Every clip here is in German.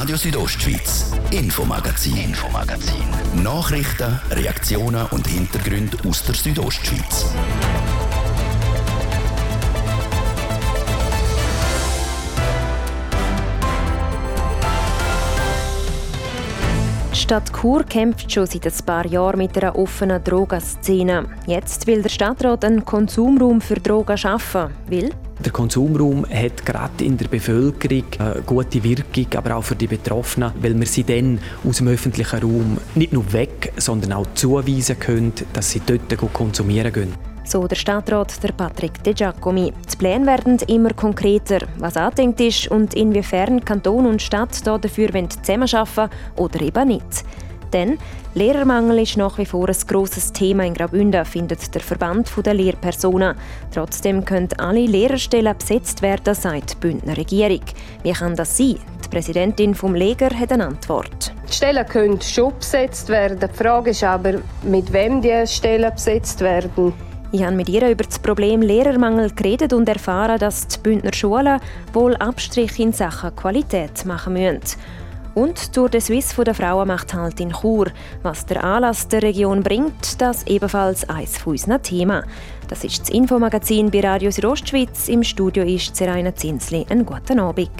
Radio Südostschweiz, Infomagazin, Infomagazin. Nachrichten, Reaktionen und Hintergründe aus der Südostschweiz. Die Stadt Chur kämpft schon seit ein paar Jahren mit einer offenen Drogenszene. Jetzt will der Stadtrat einen Konsumraum für Drogen schaffen. Will? Der Konsumraum hat gerade in der Bevölkerung eine gute Wirkung, aber auch für die Betroffenen, weil wir sie dann aus dem öffentlichen Raum nicht nur weg, sondern auch zuweisen können, dass sie dort konsumieren können. So der Stadtrat der Patrick De Giacomi. Die Pläne werden immer konkreter, was angedenkt ist und inwiefern Kanton und Stadt dafür zusammenarbeiten oder eben nicht. Denn Lehrermangel ist nach wie vor ein grosses Thema in Graubünden, findet der Verband der Lehrpersonen. Trotzdem können alle Lehrerstellen besetzt werden, sagt die Bündner Regierung. Wie kann das sein? Die Präsidentin vom Leger hat eine Antwort. Die Stellen können schon besetzt werden. Die Frage ist aber, mit wem die Stellen besetzt werden. Ich habe mit ihr über das Problem Lehrermangel geredet und erfahren, dass die Bündner Schulen wohl Abstriche in Sachen Qualität machen müssen. Und durch den Swiss von der Frauenmacht halt in Chur. Was der Anlass der Region bringt, das ebenfalls eines von unseren Themen. Das ist das Infomagazin bei Radio Südostschweiz. Im Studio ist Seraina Zinsli. Einen guten Abend.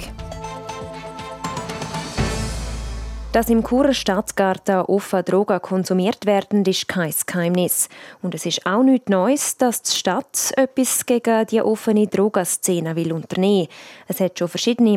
Dass im Churer Staatsgarten offen Drogen konsumiert werden, ist kein Geheimnis. Und es ist auch nichts Neues, dass die Stadt etwas gegen die offene Drogenszene will unternehmen Es hat schon verschiedene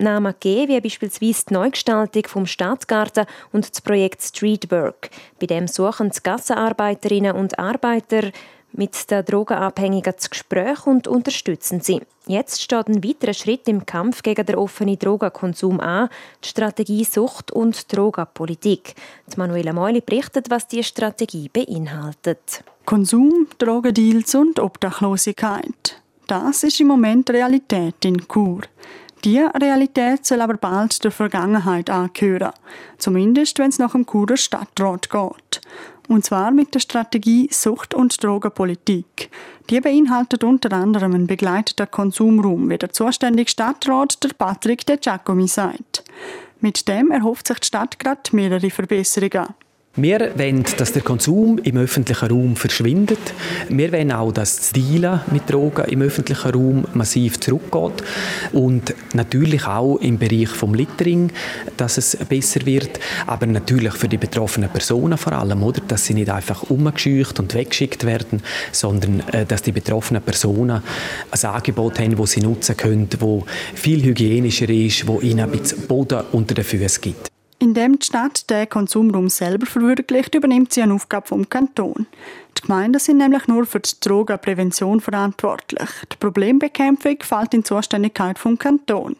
Maßnahmen gegeben, wie beispielsweise die Neugestaltung vom Staatsgarten und das Projekt Streetwork. Bei dem suchen die Gassenarbeiterinnen und Arbeiter mit den Drogenabhängigen zu Gespräch und unterstützen sie. Jetzt steht ein weiterer Schritt im Kampf gegen den offenen Drogenkonsum an, die Strategie Sucht und Drogenpolitik. Die Manuela Meuli berichtet, was die Strategie beinhaltet. Konsum, Drogendeals und Obdachlosigkeit. Das ist im Moment Realität in Chur. Diese Realität soll aber bald der Vergangenheit angehören. Zumindest, wenn es nach dem Churer Stadtrat geht. Und zwar mit der Strategie Sucht- und Drogenpolitik. Die beinhaltet unter anderem einen begleiteten Konsumraum, wie der zuständige Stadtrat der Patrick De Giacomi sagt. Mit dem erhofft sich die Stadt gerade mehrere Verbesserungen. Wir wollen, dass der Konsum im öffentlichen Raum verschwindet. Wir wollen auch, dass das Dealen mit Drogen im öffentlichen Raum massiv zurückgeht. Und natürlich auch im Bereich vom Littering, dass es besser wird. Aber natürlich für die betroffenen Personen vor allem, oder? Dass sie nicht einfach umgescheucht und weggeschickt werden, sondern äh, dass die betroffenen Personen ein Angebot haben, das sie nutzen können, das viel hygienischer ist, das ihnen ein bisschen Boden unter den Füßen gibt. Indem die Stadt den Konsumraum selber verwirklicht, übernimmt sie eine Aufgabe vom Kanton. Die Gemeinden sind nämlich nur für die Drogenprävention verantwortlich. Die Problembekämpfung fällt in die Zuständigkeit vom Kanton.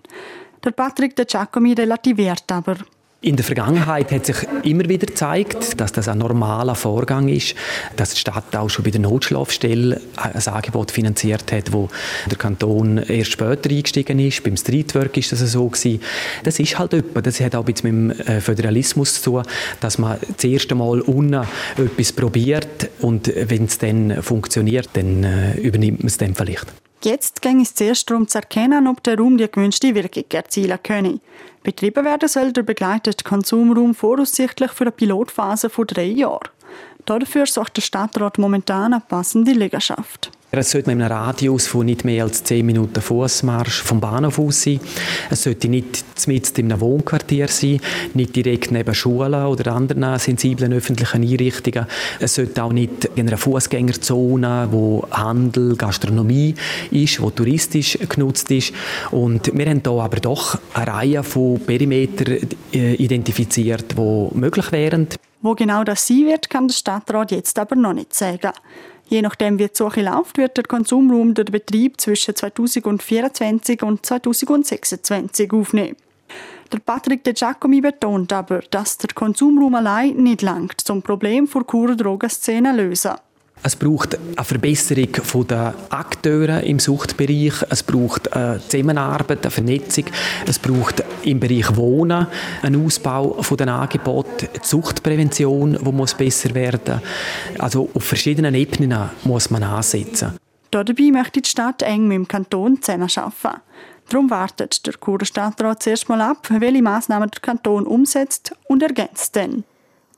Der Patrick de Giacomi relativiert aber. In der Vergangenheit hat sich immer wieder gezeigt, dass das ein normaler Vorgang ist, dass die Stadt auch schon bei der Notschlafstelle ein Angebot finanziert hat, wo der Kanton erst später eingestiegen ist. Beim Streetwork ist das so gewesen. Das ist halt etwas. Das hat auch mit dem äh, Föderalismus zu tun, dass man das erste Mal unten etwas probiert und wenn es dann funktioniert, dann äh, übernimmt man es dann vielleicht. Jetzt ging es zuerst darum zu erkennen, ob der Raum die gewünschte Wirkung erzielen könne. Betrieben werden soll der begleitete Konsumraum voraussichtlich für eine Pilotphase von drei Jahren. Dafür sucht der Stadtrat momentan eine passende Liegenschaft. Es sollte mit einem Radius von nicht mehr als 10 Minuten Fußmarsch vom Bahnhof aus sein. Es sollte nicht mitten in einem Wohnquartier sein, nicht direkt neben Schulen oder anderen sensiblen öffentlichen Einrichtungen. Es sollte auch nicht in einer Fußgängerzone, wo Handel, Gastronomie ist, wo touristisch genutzt ist. Und wir haben hier aber doch eine Reihe von Perimetern äh, identifiziert, die möglich wären. Wo genau das sein wird, kann der Stadtrat jetzt aber noch nicht sagen. Je nachdem, wie die Suche läuft, wird der Konsumraum den Betrieb zwischen 2024 und 2026 aufnehmen. Der Patrick De Giacomi betont aber, dass der Konsumraum allein nicht langt, zum Problem der Churer Drogenszene zu lösen. Es braucht eine Verbesserung der Akteure im Suchtbereich. Es braucht eine Zusammenarbeit, eine Vernetzung. Es braucht im Bereich Wohnen einen Ausbau der Angebote, die Suchtprävention, die muss besser werden. Also auf verschiedenen Ebenen muss man ansetzen. Dabei möchte die Stadt eng mit dem Kanton zusammenarbeiten. Darum wartet der Churer Stadtrat zuerst mal ab, welche Massnahmen der Kanton umsetzt und ergänzt dann.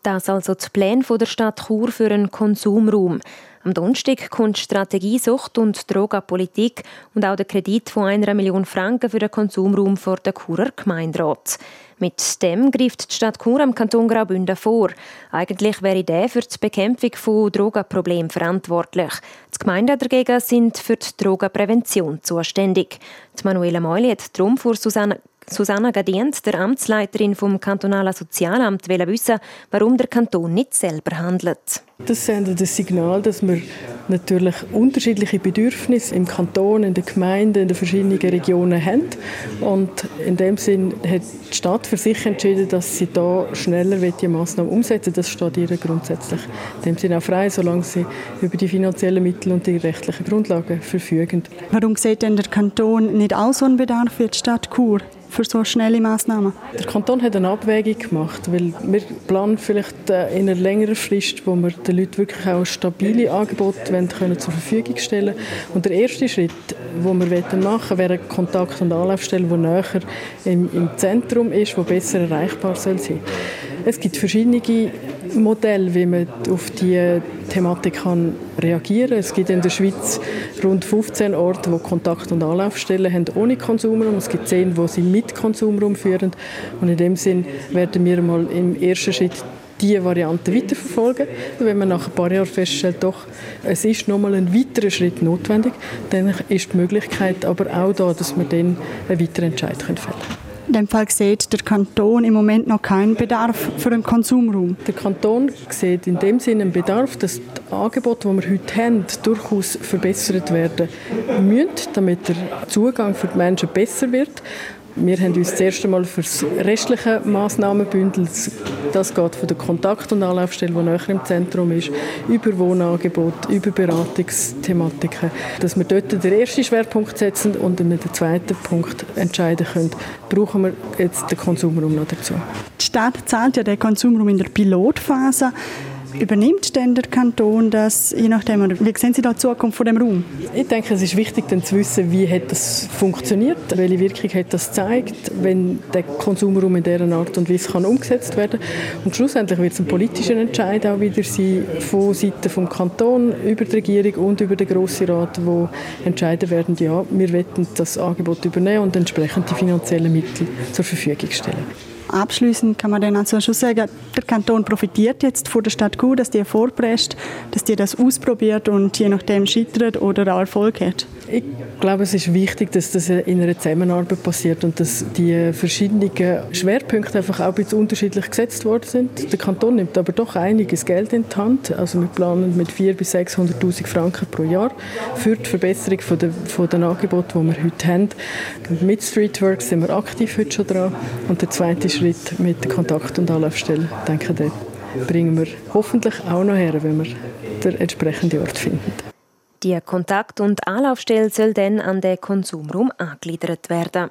Das also die Pläne der Stadt Chur für einen Konsumraum. Am Donnerstag kommt Strategie Sucht und Drogenpolitik und auch der Kredit von einer Million Franken für den Konsumraum vor der Churer Gemeinderat. Mit dem greift die Stadt Chur am Kanton Graubünden vor. Eigentlich wäre der für die Bekämpfung von Drogenproblemen verantwortlich. Die Gemeinden dagegen sind für die Drogenprävention zuständig. Die Manuela Meuli hat darum vor Susanne Susanna Gadient, der Amtsleiterin vom kantonalen Sozialamt, will wissen, warum der Kanton nicht selber handelt. Das sendet das Signal, dass wir natürlich unterschiedliche Bedürfnisse im Kanton, in den Gemeinden, in den verschiedenen Regionen haben. Und in dem Sinn hat die Stadt für sich entschieden, dass sie da schneller die Massnahmen umsetzen Das steht ihr grundsätzlich in dem Sinn auch frei, solange sie über die finanziellen Mittel und die rechtlichen Grundlagen verfügen. Warum sieht denn der Kanton nicht auch so einen Bedarf für die Stadt Chur? Für so schnelle Massnahmen? Der Kanton hat eine Abwägung gemacht, weil wir planen vielleicht äh, in einer längeren Frist, wo wir den Leuten wirklich auch stabile Angebote können zur Verfügung stellen Und der erste Schritt, den wir machen wollen, wäre eine Kontakt- und Anlaufstelle, die näher im, im Zentrum ist, die besser erreichbar soll sein. Es gibt verschiedene Modelle, wie man auf diese Thematik kann reagieren kann. Es gibt in der Schweiz rund 15 Orte, wo Kontakt- und Anlaufstellen haben ohne Konsumraum. Es gibt 10, wo sie mit Konsumraum führen. Und in dem Sinn werden wir mal im ersten Schritt diese Variante weiterverfolgen. Wenn man nach ein paar Jahren feststellt, doch, es ist nochmal ein weiterer Schritt notwendig, dann ist die Möglichkeit aber auch da, dass wir dann einen weiteren Entscheid fällen können. In dem Fall sieht der Kanton im Moment noch keinen Bedarf für einen Konsumraum. Der Kanton sieht in dem Sinne einen Bedarf, dass die Angebote, die wir heute haben, durchaus verbessert werden müssen, damit der Zugang für die Menschen besser wird. Wir haben uns das erste Mal für das restliche Massnahmenbündel, das geht von der Kontakt- und Anlaufstelle, die näher im Zentrum ist, über Wohnangebot, über Beratungsthematiken, dass wir dort den ersten Schwerpunkt setzen und dann den zweiten Punkt entscheiden können, brauchen wir jetzt den Konsumraum noch dazu. Die Stadt zahlt ja den Konsumraum in der Pilotphase. Übernimmt denn der Kanton das, je nachdem, oder wie sehen Sie da die Zukunft von dem Raum? Ich denke, es ist wichtig, dann zu wissen, wie hat das funktioniert, welche Wirkung hat das gezeigt, wenn der Konsumraum in dieser Art und Weise kann umgesetzt werden Und schlussendlich wird es ein politischer Entscheid auch wieder sein, von Seiten vom Kanton, über die Regierung und über den Grossen Rat, wo entscheiden werden, ja, wir wollen das Angebot übernehmen und entsprechend die finanziellen Mittel zur Verfügung stellen. Abschließend kann man dann also schon sagen, der Kanton profitiert jetzt von der Stadt Chur, dass die vorpresst, dass die das ausprobiert und je nachdem scheitert oder auch Erfolg hat. Ich glaube, es ist wichtig, dass das in einer Zusammenarbeit passiert und dass die verschiedenen Schwerpunkte einfach auch ein bisschen unterschiedlich gesetzt worden sind. Der Kanton nimmt aber doch einiges Geld in die Hand. Also wir planen mit 400.000 bis 600.000 Franken pro Jahr für die Verbesserung von der, von den Angeboten, die wir heute haben. Mit Streetwork sind wir aktiv heute schon dran. Und der zweite Schritt mit Kontakt- und Anlaufstelle, denke ich, bringen wir hoffentlich auch noch her, wenn wir den entsprechenden Ort finden. Die Kontakt- und Anlaufstelle soll dann an den Konsumraum angegliedert werden.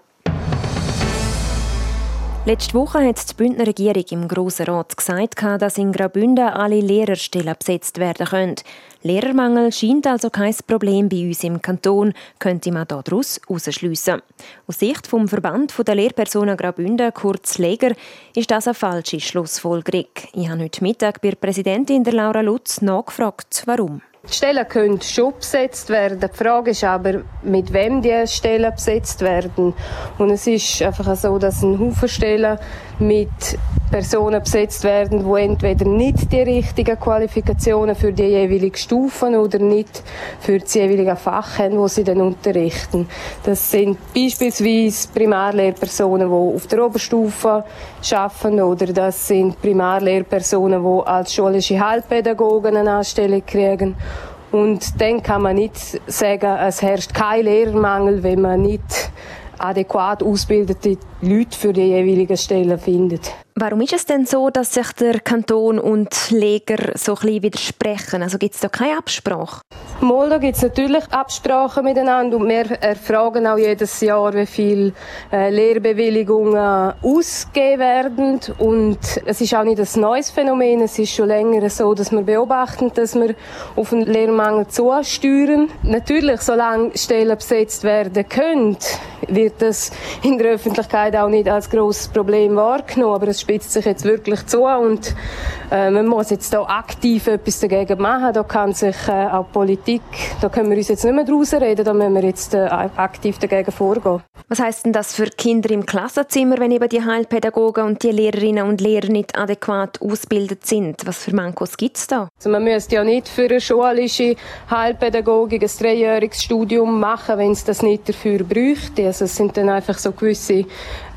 Letzte Woche hat die Bündner Regierung im Grossen Rat gesagt, dass in Graubünden alle Lehrerstellen besetzt werden können. Lehrermangel scheint also kein Problem bei uns im Kanton, könnte man daraus herausschliessen. Aus Sicht vom Verband der Lehrpersonen Graubünden, kurz Leger, ist das eine falsche Schlussfolgerung. Ich habe heute Mittag bei der Präsidentin der Laura Lutz nachgefragt, warum. Die Stellen können schon besetzt werden. Die Frage ist aber, mit wem die Stellen besetzt werden. Und es ist einfach so, dass ein Haufen Stellen mit Personen besetzt werden, die entweder nicht die richtigen Qualifikationen für die jeweiligen Stufen oder nicht für das jeweilige Fach haben, wo sie dann unterrichten. Das sind beispielsweise Primarlehrpersonen, die auf der Oberstufe arbeiten oder das sind Primarlehrpersonen, die als schulische Heilpädagogen eine Anstellung kriegen. Und dann kann man nicht sagen, es herrscht kein Lehrermangel, wenn man nicht adäquat ausgebildete Leute für die jeweiligen Stellen findet. Warum ist es denn so, dass sich der Kanton und Leger so ein bisschen widersprechen? Also gibt es da keine Absprache? Mal, da gibt es natürlich Absprachen miteinander und wir erfragen auch jedes Jahr, wie viele äh, Lehrbewilligungen ausgegeben werden und es ist auch nicht ein neues Phänomen, es ist schon länger so, dass wir beobachten, dass wir auf einen Lehrmangel zusteuern. Natürlich, solange Stellen besetzt werden können, wird das in der Öffentlichkeit auch nicht als grosses Problem wahrgenommen, aber es spitzt sich jetzt wirklich zu und äh, man muss jetzt da aktiv etwas dagegen machen. Da kann sich äh, auch Politik, da können wir uns jetzt nicht mehr draus reden, da müssen wir jetzt äh, aktiv dagegen vorgehen. Was heißt denn das für Kinder im Klassenzimmer, wenn eben die Heilpädagogen und die Lehrerinnen und Lehrer nicht adäquat ausgebildet sind? Was für Mankos gibt es da? Also man müsste ja nicht für eine schulische Heilpädagogik ein dreijähriges Studium machen, wenn es das nicht dafür bräuchte. Also es sind dann einfach so gewisse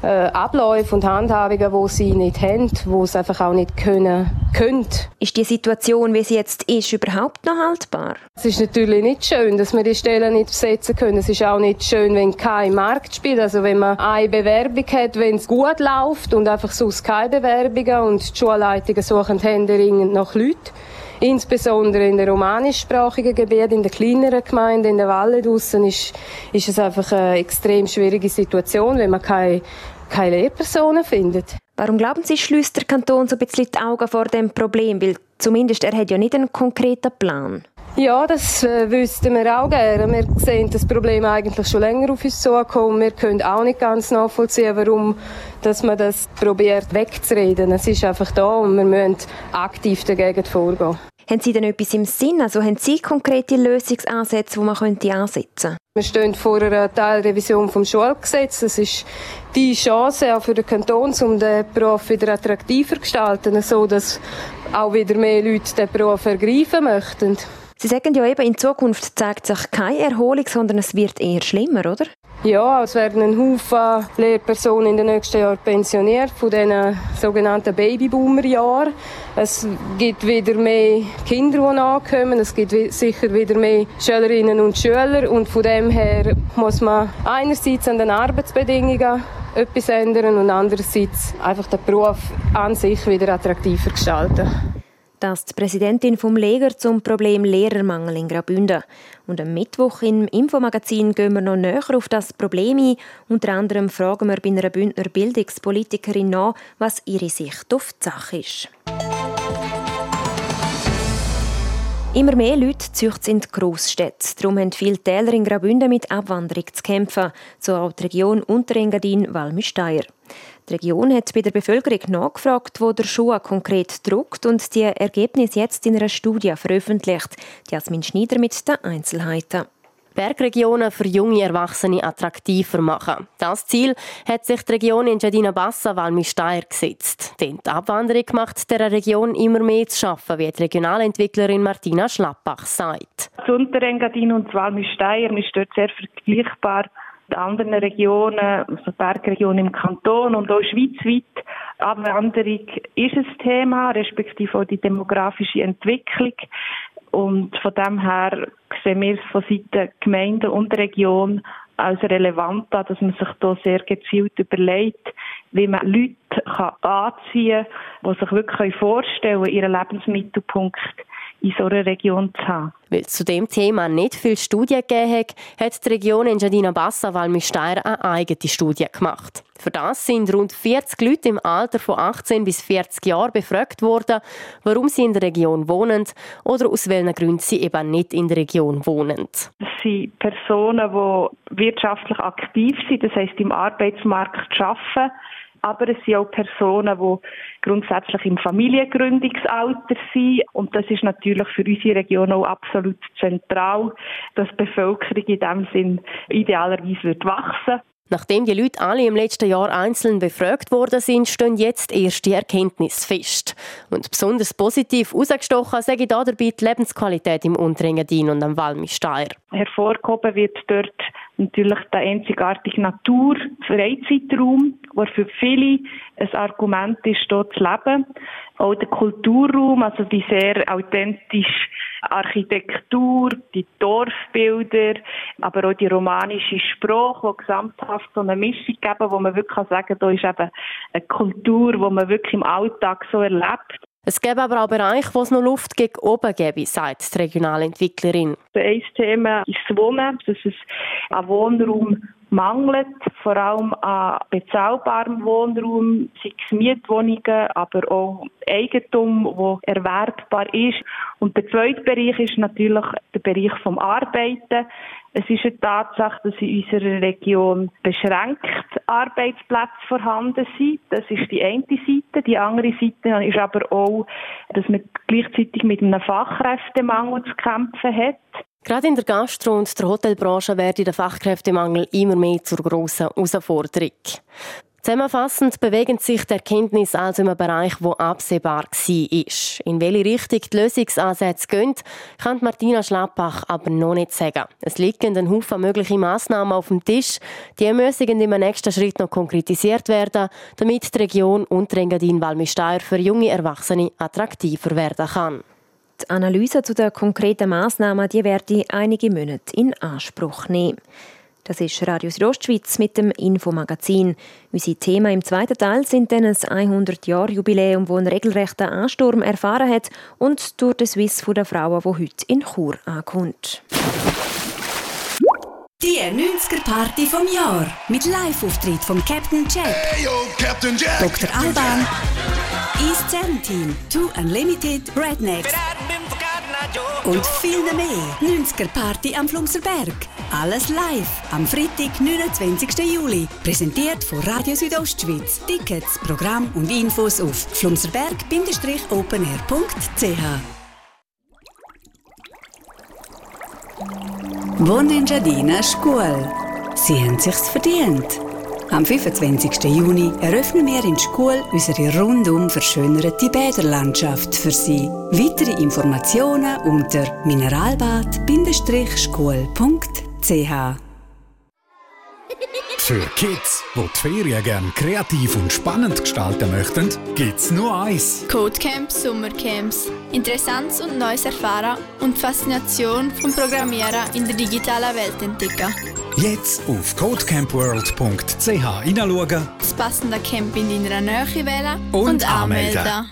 äh, Abläufe und Handhabungen, die sie nicht haben, die sie einfach auch nicht können, können. Ist die Situation, wie sie jetzt ist, überhaupt noch haltbar? Es ist natürlich nicht schön, dass wir die Stellen nicht besetzen können. Es ist auch nicht schön, wenn kein Markt spielt. Also wenn man eine Bewerbung hat, wenn es gut läuft und einfach sonst keine Bewerbungen und die Schulleitungen suchen händeringend nach Leuten. Insbesondere in den romanischsprachigen Gebieten, in den kleineren Gemeinden, in der Walle draussen, ist, ist es einfach eine extrem schwierige Situation, wenn man keine keine Lehrpersonen findet. Warum glauben Sie, schließt der Kanton so ein bisschen die Augen vor dem Problem? Weil zumindest er hat ja nicht einen konkreten Plan. Ja, das äh, wüssten wir auch gerne. Wir sehen das Problem eigentlich schon länger auf uns zukommen. Wir können auch nicht ganz nachvollziehen, warum dass man das probiert wegzureden. Es ist einfach da und wir müssen aktiv dagegen vorgehen. Haben Sie denn etwas im Sinn? Also haben Sie konkrete Lösungsansätze, die man könnte ansetzen könnte? Wir stehen vor einer Teilrevision vom Schulgesetz. Das ist die Chance auch für den Kanton, um den Beruf wieder attraktiver zu gestalten, so dass auch wieder mehr Leute den Beruf ergreifen möchten. Sie sagen ja eben, in Zukunft zeigt sich keine Erholung, sondern es wird eher schlimmer, oder? Ja, es werden ein Haufen Lehrpersonen in den nächsten Jahren pensioniert, von diesen sogenannten Babyboomer-Jahren. Es gibt wieder mehr Kinder, die nachkommen. Es gibt sicher wieder mehr Schülerinnen und Schüler. Und von dem her muss man einerseits an den Arbeitsbedingungen etwas ändern und andererseits einfach den Beruf an sich wieder attraktiver gestalten das die Präsidentin vom Leger zum Problem Lehrermangel in Graubünden. Und am Mittwoch im Infomagazin gehen wir noch näher auf das Problem ein. Unter anderem fragen wir bei einer Bündner Bildungspolitikerin nach, was ihre Sicht auf die Sache ist. Immer mehr Leute ziehen in die Grossstädte. Darum haben viele Täler in Graubünden mit Abwanderung zu kämpfen, so auch die Region Unterengadin-Walmüsteier. Die Region hat bei der Bevölkerung nachgefragt, wo der Schuh konkret druckt und die Ergebnisse jetzt in einer Studie veröffentlicht. Jasmin Schneider mit den Einzelheiten. Bergregionen für junge Erwachsene attraktiver machen. Das Ziel hat sich die Region in Jadina Bassa Valmy-Steyr gesetzt. Denn die Abwanderung macht der Region immer mehr zu schaffen, wie die Regionalentwicklerin Martina Schlappach sagt. Das Unterengadin und das Valmy-Steyr ist dort sehr vergleichbar mit anderen Regionen, also Bergregionen im Kanton und auch schweizweit. Abwanderung ist ein Thema, respektive auch die demografische Entwicklung. Und von dem her sehen wir es von Seiten Gemeinden und Region als relevant an, dass man sich da sehr gezielt überlegt, wie man Leute kann anziehen kann, die sich wirklich vorstellen können, ihren Lebensmittelpunkt in so einer Region zu haben. Weil es zu dem Thema nicht viele Studien gegeben hat, hat die Region Engadina Bassa Valmy-Steyr eine eigene Studie gemacht. Für das sind rund 40 Leute im Alter von 18 bis 40 Jahren befragt worden, warum sie in der Region wohnen oder aus welchen Gründen sie eben nicht in der Region wohnen. Das sind Personen, die wirtschaftlich aktiv sind, das heisst im Arbeitsmarkt arbeiten, aber es sind auch Personen, die grundsätzlich im Familiengründungsalter sind. Und das ist natürlich für unsere Region auch absolut zentral, dass die Bevölkerung in diesem Sinn idealerweise wird wachsen Nachdem die Leute alle im letzten Jahr einzeln befragt worden sind, stehen jetzt erste Erkenntnisse fest. Und besonders positiv herausgestochen sage ich da dabei die Lebensqualität im Unterengadin und am Walmisteier. Hervorgehoben wird dort natürlich der einzigartige Natur-Freizeitraum, der für viele ein Argument ist, dort zu leben. Auch der Kulturraum, also die sehr authentische Architektur, die Dorfbilder, aber auch die romanische Sprache, die gesamthaft so eine Mischung geben, wo man wirklich sagen kann, da ist eben eine Kultur, die man wirklich im Alltag so erlebt. Es gäbe aber auch Bereiche, wo es noch Luft gegen oben gäbe, sagt die Regionalentwicklerin. Ein Thema ist das Wohnen, dass es an Wohnraum mangelt, vor allem an bezahlbarem Wohnraum, sei es Mietwohnungen, aber auch Eigentum, wo erwerbbar ist. Und der zweite Bereich ist natürlich der Bereich vom Arbeiten. Es ist eine Tatsache, dass in unserer Region beschränkt Arbeitsplätze vorhanden sind. Das ist die eine Seite. Die andere Seite ist aber auch, dass man gleichzeitig mit einem Fachkräftemangel zu kämpfen hat. Gerade in der Gastro- und der Hotelbranche wird der Fachkräftemangel immer mehr zur grossen Herausforderung. Zusammenfassend bewegen sich die Erkenntnisse also im Bereich, wo absehbar war. In welche Richtung die Lösungsansätze gehen, kann Martina Schlappach aber noch nicht sagen. Es liegen ein Haufen mögliche Massnahmen auf dem Tisch. Die müssen im nächsten Schritt noch konkretisiert werden, damit die Region und die Engadin Walmisteier für junge Erwachsene attraktiver werden kann. Die Analyse zu den konkreten Massnahmen die werde einige Monate in Anspruch nehmen. Das ist Radio Südostschweiz mit dem Infomagazin. Unsere Themen im zweiten Teil sind dann ein 100-Jahr-Jubiläum, das einen regelrechten Ansturm erfahren hat und durch den Swiss von der Frauen, die heute in Chur ankommt. Die 90er-Party vom Jahr mit Live-Auftritt von Captain Jack, hey, yo, Captain Jack. Dr. Alban, East 17, Two Unlimited, Rednecks und viel mehr. 90er Party am Flumserberg. Alles live am Freitag, 29. Juli. Präsentiert von Radio Südostschweiz. Tickets, Programm und Infos auf flumserberg-openair.ch. Wohnen Jadina Schule. Sie haben sich's verdient. Am 25. Juni eröffnen wir in der Schule unsere rundum verschönerte Bäderlandschaft für Sie. Weitere Informationen unter mineralbad-schule.ch Für Kids, die die Ferien gerne kreativ und spannend gestalten möchten, gibt's nur eins. Codecamps, Sommercamps. Interessantes und Neues erfahren und die Faszination vom Programmieren in der digitalen Welt entdecken. Jetzt auf codecampworld.ch hineinschauen. Das passende Camp in deiner Nähe wählen und, und anmelden.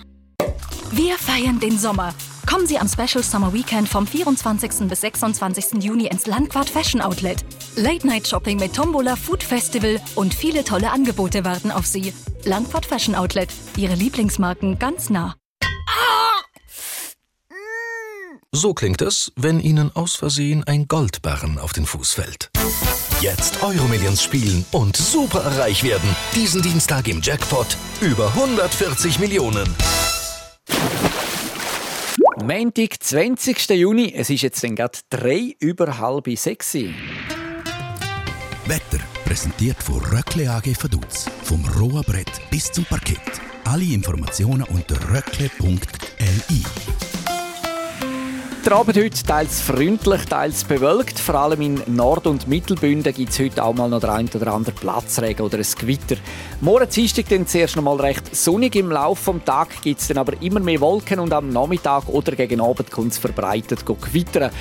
Wir feiern den Sommer. Kommen Sie am Special Summer Weekend vom 24. bis 26. Juni ins Landquart Fashion Outlet. Late Night Shopping mit Tombola Food Festival und viele tolle Angebote warten auf Sie. Landquart Fashion Outlet. Ihre Lieblingsmarken ganz nah. So klingt es, wenn Ihnen aus Versehen ein Goldbarren auf den Fuß fällt. Jetzt Euromillions spielen und super reich werden. Diesen Dienstag im Jackpot über 140 Millionen. Montag, 20. Juni. Es ist jetzt gerade drei über halb sechs. Wetter präsentiert von Röckle AG Vaduz. Vom rohen Brett bis zum Parkett. Alle Informationen unter röckle.li. Der Abend heute teils freundlich, teils bewölkt. Vor allem in Nord- und Mittelbünden gibt es heute auch mal noch den einen oder anderen Platzregen oder ein Gewitter. Morgen Dienstag dann zuerst noch mal recht sonnig. Im Laufe des Tages gibt es dann aber immer mehr Wolken und am Nachmittag oder gegen Abend kommt es verbreitet gewittern.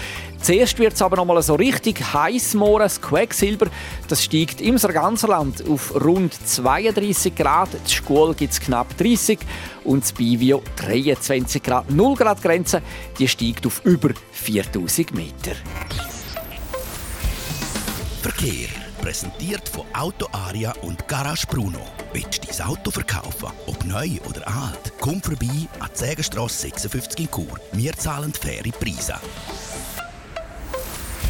Zuerst wird es aber noch mal so richtig heiß morgen. Das Quecksilber das steigt im ganzen Land auf rund 32 Grad. Die Schule gibt es knapp 30 und das Bivio 23 Grad. 0 Grad Grenze die steigt auf über 4000 Meter. Verkehr präsentiert von Auto Aria und Garage Bruno. Willst du dein Auto verkaufen, ob neu oder alt? Komm vorbei an die Sägenstrasse 56 in Chur. Wir zahlen faire Preise.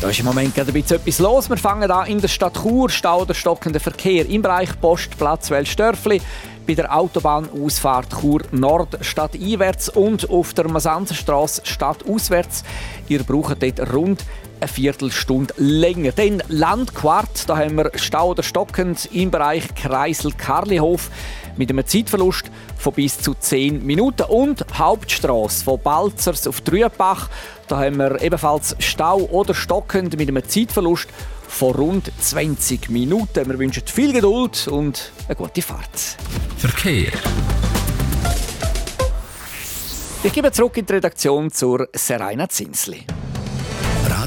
Da ist im Moment gerade ein bisschen etwas los. Wir fangen an in der Stadt Chur, Stau oder stockender Verkehr im Bereich Postplatz Welsdörfli, bei der Autobahnausfahrt Chur Nord stadteinwärts und auf der Masanzenstraße stadtauswärts. Ihr braucht dort rund eine Viertelstunde länger. Dann Landquart, da haben wir Stau oder stockend im Bereich Kreisel-Karlihof mit einem Zeitverlust von bis zu 10 Minuten. Und Hauptstraße von Balzers auf Trübach, da haben wir ebenfalls Stau oder stockend mit einem Zeitverlust von rund 20 Minuten. Wir wünschen viel Geduld und eine gute Fahrt. Verkehr. Ich gebe zurück in die Redaktion zur Serena Zinsli.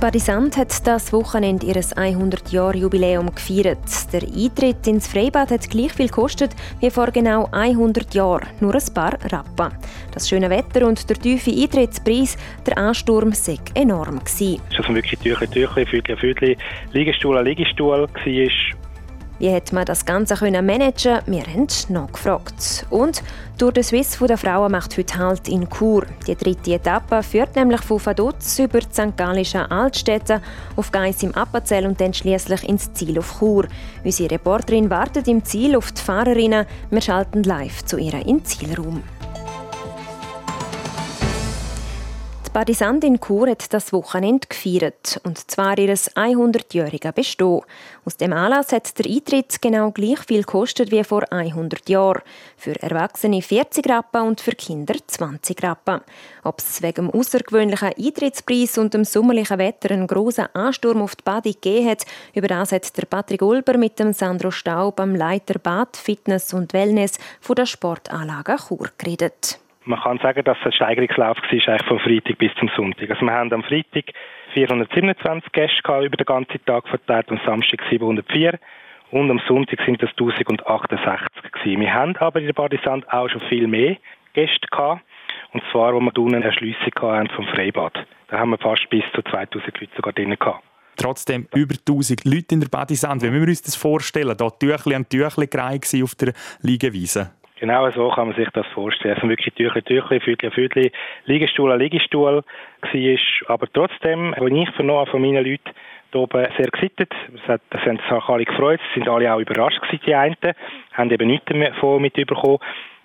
Badisant hat das Wochenende ihr 100-Jahr-Jubiläum gefeiert. Der Eintritt ins Freibad hat gleich viel gekostet wie vor genau 100 Jahren, nur ein paar Rappen. Das schöne Wetter und der tiefe Eintrittspreis, der Ansturm, sei enorm. Gewesen. Es war wirklich Türchen, Türchen, Viertel, Viertel, Liegestuhl an Liegestuhl war wie hat man das Ganze können managen? Wir haben nachgefragt. Und den Swiss von der Frauen macht heute Halt in Chur. Die dritte Etappe führt nämlich von Vaduz über die St. Gallischen Altstädte auf Geiss im Appenzell und dann schließlich ins Ziel auf Chur. Unsere Reporterin wartet im Ziel auf die Fahrerinnen. Wir schalten live zu ihr in Zielraum. Badisand in Chur hat das Wochenende gefeiert, und zwar ihr 100-jähriges Bestehen. Aus dem Anlass hat der Eintritt genau gleich viel gekostet wie vor 100 Jahren. Für Erwachsene 40 Rappen und für Kinder 20 Rappen. Ob es wegen dem außergewöhnlichen Eintrittspreis und dem sommerlichen Wetter einen grossen Ansturm auf die Badi gegeben hat, über das hat der Patrick Ulber mit dem Sandro Staub am Leiter Bad, Fitness und Wellness von der Sportanlage Chur geredet man kann sagen, dass es ein Steigerungslauf war, eigentlich von Freitag bis zum Sonntag. Also wir haben am Freitag 427 Gäste gehabt, über den ganzen Tag verteilt, am Samstag 704 und am Sonntag sind das 1068 gewesen. Wir haben aber in der Badisand auch schon viel mehr Gäste gehabt, und zwar, wo wir unten eine Erschliessung haben vom Freibad. Da haben wir fast bis zu 2000 Leute sogar drin gehabt trotzdem über 1000 Leute in der Badisand. Wie müssen wir uns das vorstellen? Da Tüchli an Tüchli gereiht auf der Liegewiese. Genau so kann man sich das vorstellen. Also wirklich Türchen, Türchen, Viertel, Viertel, Liegestuhl an Liegestuhl war. Aber trotzdem, wenn ich vernommen von meinen Leuten hier oben sehr gesittet. Das, das haben sich alle gefreut. Sie sind alle auch überrascht gewesen, die einen. Haben eben nichts davon mitbekommen,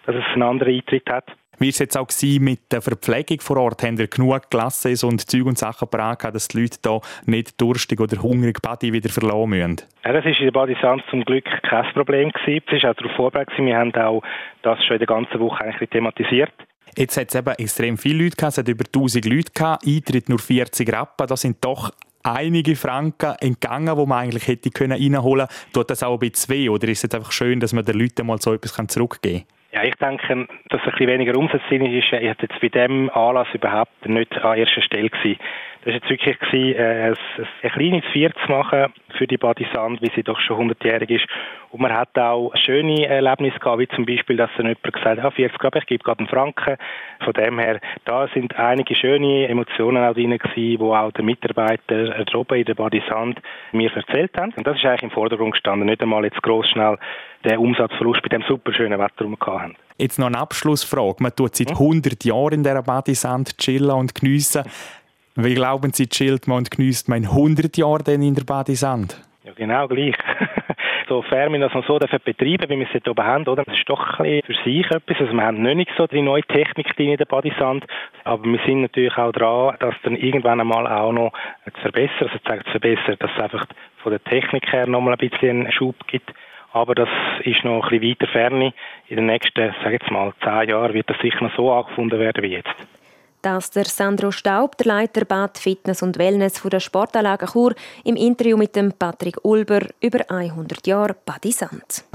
dass es einen anderen Eintritt hat. Wie war es jetzt auch mit der Verpflegung vor Ort? Haben ihr genug Glasses und Zeug und Sachen gebracht, dass die Leute hier nicht durstig oder hungrig Badi wieder verlassen müssen? Ja, das war in der Badisans zum Glück kein Problem. Gewesen. Es war auch darauf vorbereitet. Wir haben auch das schon in der ganzen Woche eigentlich thematisiert. Jetzt hat es eben extrem viele Leute gehabt, es hat über 1000 Leute gehabt, Eintritt nur 40 Rappen, das sind doch einige Franken entgangen, die man eigentlich hätte reinholen können. Tut das auch ein bisschen weh oder ist es einfach schön, dass man den Leuten mal so etwas zurückgeben kann? Ja, ich denke, dass ein bisschen weniger Umsatz drin ist, ist jetzt bei diesem Anlass überhaupt nicht an erster Stelle gewesen. Das war jetzt wirklich, gewesen, äh, ein, ein kleines Vier zu machen für die Badisand, wie sie doch schon 100-jährig ist. Und man hat auch schöne Erlebnisse gehabt, wie zum Beispiel, dass dann jemand gesagt hat, ah, 40 glaube ich gebe gerade einen Franken. Von dem her, da sind einige schöne Emotionen auch drin gewesen, die auch der Mitarbeiter äh, oben in der Badisand mir erzählt haben. Und das ist eigentlich im Vordergrund gestanden, nicht einmal jetzt gross schnell den Umsatzverlust bei dem super schönen Wetter, hatten. Jetzt noch eine Abschlussfrage. Man tut seit 100 Jahren in dieser Badisand chillen und geniessen. Wie glauben Sie, chillt man und genießt man 100 Jahre denn in der Badisand? Ja, genau gleich. Sofern wir das noch so betreiben, wie wir es hier oben haben, oder? Das ist doch ein bisschen für sich etwas. Also wir haben nicht so die neue Technik in der Badisand, aber wir sind natürlich auch dran, das dann irgendwann einmal auch noch zu verbessern, also zu verbessern, dass es einfach von der Technik her noch mal ein bisschen einen Schub gibt. Aber das ist noch ein bisschen weiter ferne. In den nächsten, sage jetzt mal, zehn Jahren wird das sicher noch so angefunden werden wie jetzt. Das der Sandro Staub, der Leiter Bad Fitness und Wellness von der Sportanlage Chur, im Interview mit dem Patrick Ulber über 100 Jahre Badisant.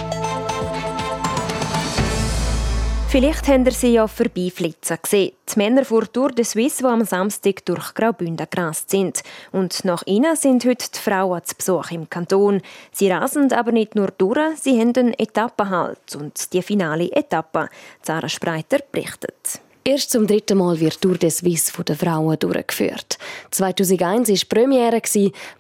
Vielleicht habt ihr sie ja vorbeiflitzen gesehen. Die Männer vor Tour de Suisse, die am Samstag durch Graubünden gerast sind. Und nach ihnen sind heute die Frauen zu Besuch im Kanton. Sie rasen aber nicht nur durch, sie haben einen Etappenhalt und die finale Etappe. Sarah Spreiter berichtet. Erst zum dritten Mal wird Tour de Suisse von den Frauen durchgeführt. 2001 war Premiere,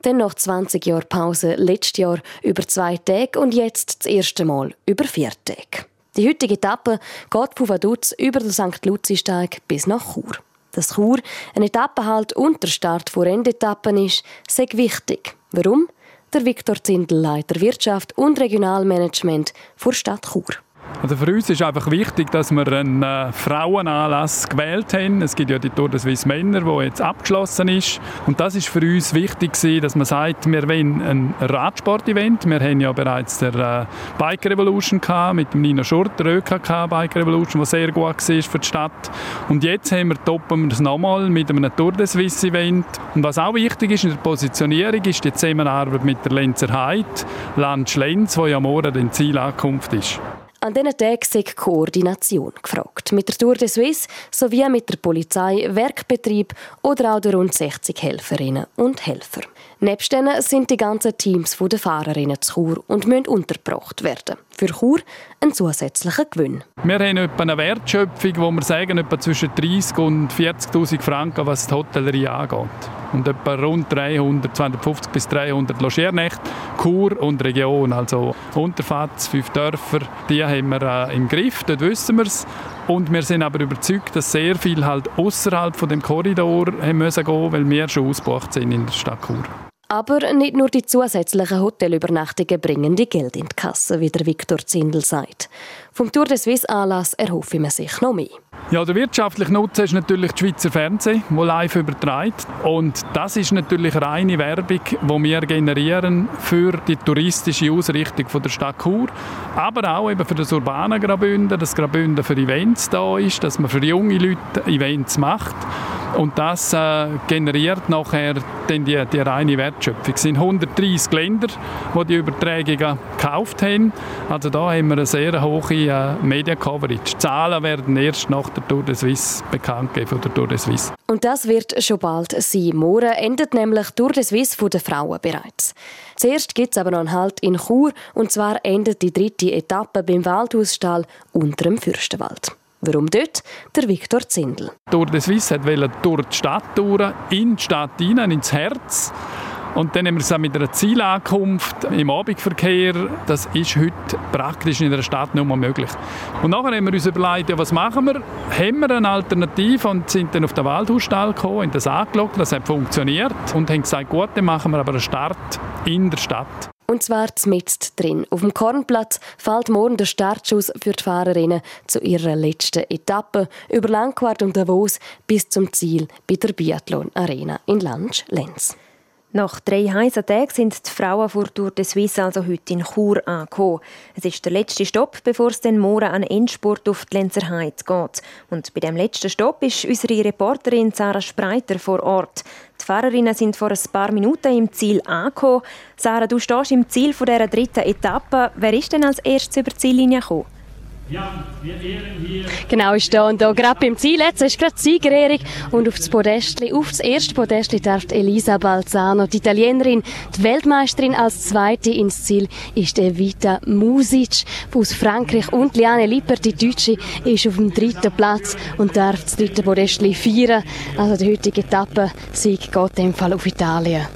dann nach 20 Jahren Pause letztes Jahr über zwei Tage und jetzt das erste Mal über vier Tage. Die heutige Etappe geht von Vaduz über den St. Luzi-Steig bis nach Chur. Dass Chur ein Etappenhalt und der Start von Rennetappen ist, sehr wichtig. Warum? Der Viktor Zindel, Leiter Wirtschaft und Regionalmanagement vor Stadt Chur. Also für uns ist einfach wichtig, dass wir einen äh, Frauenanlass gewählt haben. Es gibt ja die Tour de Suisse Männer, die jetzt abgeschlossen ist. Und das ist für uns wichtig dass man sagt, wir wollen ein Radsport-Event. Wir haben ja bereits der äh, Bike Revolution gehabt, mit dem Nino Schurter, ÖKK Bike Revolution, was sehr gut war für die Stadt. Und jetzt haben wir toppen wir es nochmal mit einem Tour de Suisse Event. Und was auch wichtig ist in der Positionierung, ist die Zusammenarbeit mit der Lenzer Heid, Land Schlenz, wo ja morgen die Zielankunft ist. An diesen Tagen sei Koordination gefragt. Mit der Tour de Suisse sowie mit der Polizei, Werkbetrieb oder auch der rund 60 Helferinnen und Helfer. Nebst denen sind die ganzen Teams der Fahrerinnen zu Chur und müssen untergebracht werden. Für Chur ein zusätzlicher Gewinn. Wir haben etwa eine Wertschöpfung, wo wir sagen, etwa zwischen 30 und 40'000 Franken, was die Hotellerie angeht. Und etwa rund 300, 250 bis 300 Logiernächte, Chur und Region. Also Unterfatz, fünf Dörfer, die haben wir äh, im Griff, dort wissen wir es. Und wir sind aber überzeugt, dass sehr viel halt außerhalb von dem Korridor haben müssen gehen, weil wir schon ausgebucht sind in der Stadt Chur. Aber nicht nur die zusätzlichen Hotelübernachtungen bringen die Geld in die Kasse, wie der Viktor Zindel sagt. Vom Tour de Suisse Anlass erhoffe man sich noch mehr. Ja, der wirtschaftliche Nutzen ist natürlich das Schweizer Fernsehen, das live überträgt. Und das ist natürlich reine Werbung, die wir generieren für die touristische Ausrichtung der Stadt Chur. Aber auch eben für das urbane Graubünden, das Graubünden für Events da ist, dass man für junge Leute Events macht. Und das äh, generiert nachher dann die, die reine Wertschöpfung. Es sind 130 Länder, die die Übertragungen gekauft haben. Also da haben wir eine sehr hohe äh, Media-Coverage. Die Zahlen werden erst nach der Tour de Suisse bekannt gegeben von der Tour de Suisse. Und das wird schon bald sein. Morgen endet nämlich Tour de Suisse von den Frauen bereits. Zuerst gibt es aber noch einen Halt in Chur und zwar endet die dritte Etappe beim Waldhausstall unter dem Fürstenwald. Warum dort? Der Viktor Zindel. Tour de Suisse wollte durch die Stadt in die Stadt hinein, ins Herz. Und dann haben wir es auch mit einer Zielankunft im Abendverkehr. Das ist heute praktisch in der Stadt nicht mehr möglich. Und nachher haben wir uns überlegt, ja, was machen wir? Haben wir eine Alternative und sind dann auf den Waldhausstall gekommen, in das angelockt. Das hat funktioniert und haben gesagt, gut, dann machen wir aber einen Start in der Stadt. Und zwar mitten drin. Auf dem Kornplatz fällt morgen der Startschuss für die Fahrerinnen zu ihrer letzten Etappe über Langquart und Davos bis zum Ziel bei der Biathlon Arena in Lansch-Lenz. Nach drei heißen Tagen sind die Frauen vor Tour de Suisse also heute in Chur angekommen. Es ist der letzte Stopp, bevor es dann morgen an Endspurt auf die Lenzer Heide geht. Und bei dem letzten Stopp ist unsere Reporterin Sarah Spreiter vor Ort. Die Fahrerinnen sind vor ein paar Minuten im Ziel angekommen. Sarah, du stehst im Ziel dieser dritten Etappe. Wer ist denn als erstes über die Ziellinie gekommen? Ja, wir ehren hier. Genau, da und da gerade beim Ziel. Jetzt ist gerade die Siegerehrung und auf das Podestli, auf das erste Podestli darf Elisa Balzano, die Italienerin, die Weltmeisterin als Zweite ins Ziel ist Evita Music aus Frankreich und Liane Lipper, die Deutsche, ist auf dem dritten Platz und darf das dritte Podestli feiern. Also die heutige Etappe Sieg geht in dem Fall auf Italien.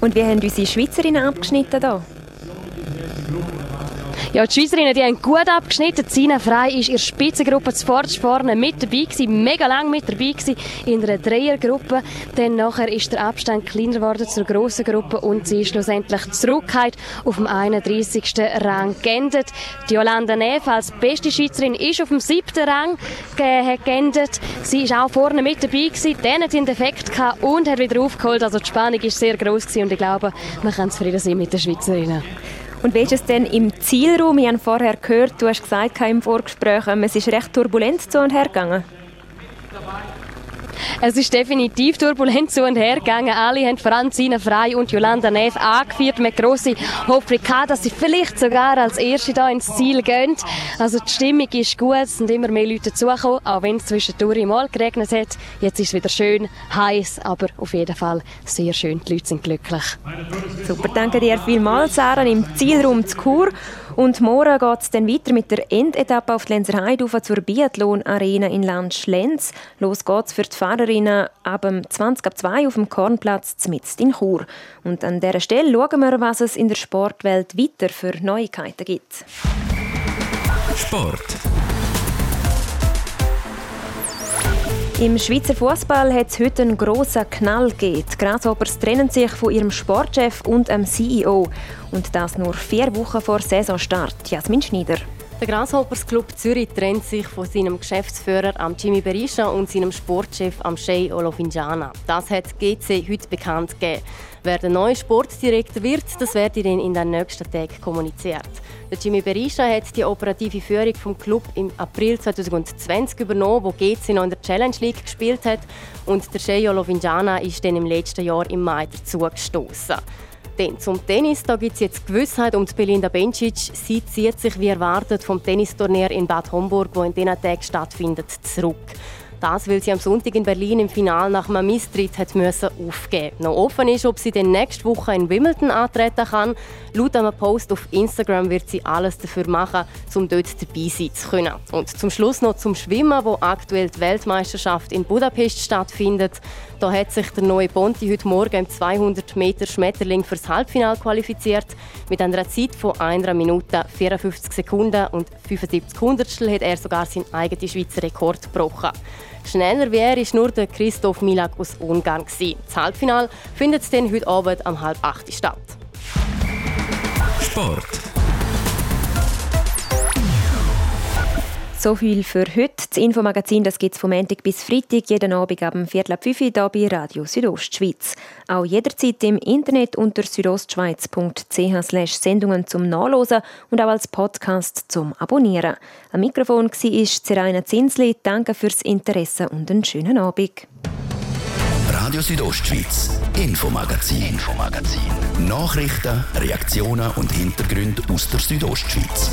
Und wie haben unsere Schweizerinnen abgeschnitten hier? Ja, die Schweizerinnen die haben gut abgeschnitten. Sina Frei ist in der Spitzengruppe zuvorderst vorne mit dabei gewesen, mega lang mit dabei gewesen, in einer Dreiergruppe. Dann nachher ist der Abstand kleiner geworden zur grossen Gruppe und sie ist schlussendlich zurückgekehrt auf dem 31. Rang geendet. Die Jolanda Neff als beste Schweizerin ist auf dem siebten Rang geendet. Sie ist auch vorne mit dabei gewesen, dann hat sie einen Defekt gehabt und hat wieder aufgeholt. Also die Spannung ist sehr groß gewesen und ich glaube, man kann zufrieden sein mit den Schweizerinnen. Und wie ist es denn im Zielraum? Ich habe vorher gehört, du hast gesagt im Vorgespräch, ähm, es ist recht turbulent zu und her gegangen. Es ist definitiv turbulent zu und her gegangen. Alle haben vor allem Sina Frei und Jolanda Neff angeführt mit grosser Hoffnung dass sie vielleicht sogar als Erste da ins Ziel gehen. Also die Stimmung ist gut, es sind immer mehr Leute dazugekommen, auch wenn es zwischendurch mal geregnet hat. Jetzt ist es wieder schön, heiß, aber auf jeden Fall sehr schön. Die Leute sind glücklich. Super, danke dir vielmals, Sarah, im Zielraum zu Chur. Und morgen geht es dann weiter mit der Endetappe auf die Lenzer Heide zur Biathlon-Arena in Landsch-Lenz. Los geht's für die Fahrerinnen ab 20 ab 2 auf dem Kornplatz mitten in Chur. Und an dieser Stelle schauen wir, was es in der Sportwelt weiter für Neuigkeiten gibt. Sport. Im Schweizer Fußball hat es heute einen grossen Knall gegeben. Die Grasshoppers trennen sich von ihrem Sportchef und dem CEO. Und das nur vier Wochen vor Saisonstart. Jasmin Schneider. Der Grasshoppers Club Zürich trennt sich von seinem Geschäftsführer Jimmy Berisha und seinem Sportchef Shay Olofinjana. Das hat GC heute bekannt gegeben. Wer der neue Sportdirektor wird, das wird dann in den nächsten Tagen kommuniziert. Der Jimmy Berisha hat die operative Führung vom Club im April 2020 übernommen, wo GC noch in der Challenge League gespielt hat und der Shay Olofinjana ist dann im letzten Jahr im Mai dazu gestoßen. Dann zum Tennis. Gibt es jetzt Gewissheit um Belinda Bencic. Sie zieht sich wie erwartet vom Tennisturnier in Bad Homburg, wo in diesen Tagen stattfindet, zurück. Das, weil sie am Sonntag in Berlin im Finale nach einem Misstritt hat müssen aufgeben Noch offen ist, ob sie dann nächste Woche in Wimbledon antreten kann. Laut einem Post auf Instagram wird sie alles dafür machen, um dort dabei sein zu können. Und zum Schluss noch zum Schwimmen, wo aktuell die Weltmeisterschaft in Budapest stattfindet. Da hat sich der neue Ponti heute Morgen im 200 Meter Schmetterling fürs Halbfinale qualifiziert. Mit einer Zeit von 1 Minute 54 Sekunden und 75 Hundertstel hat er sogar seinen eigenen Schweizer Rekord gebrochen. Schneller wie er ist nur der Christoph Milak aus Ungarn. Das Halbfinale findet heute Abend um halb acht statt. Sport. So viel für heute. Das Infomagazin gibt es vom Montag bis Freitag jeden Abend ab Viertel ab 5 Uhr hier bei Radio Südostschweiz. Auch jederzeit im Internet unter südostschweiz.ch Sendungen zum Nachlesen und auch als Podcast zum Abonnieren. Am Mikrofon war Zeraina Zinsli. Danke fürs Interesse und einen schönen Abend. Radio Südostschweiz, Infomagazin, Infomagazin. Nachrichten, Reaktionen und Hintergründe aus der Südostschweiz.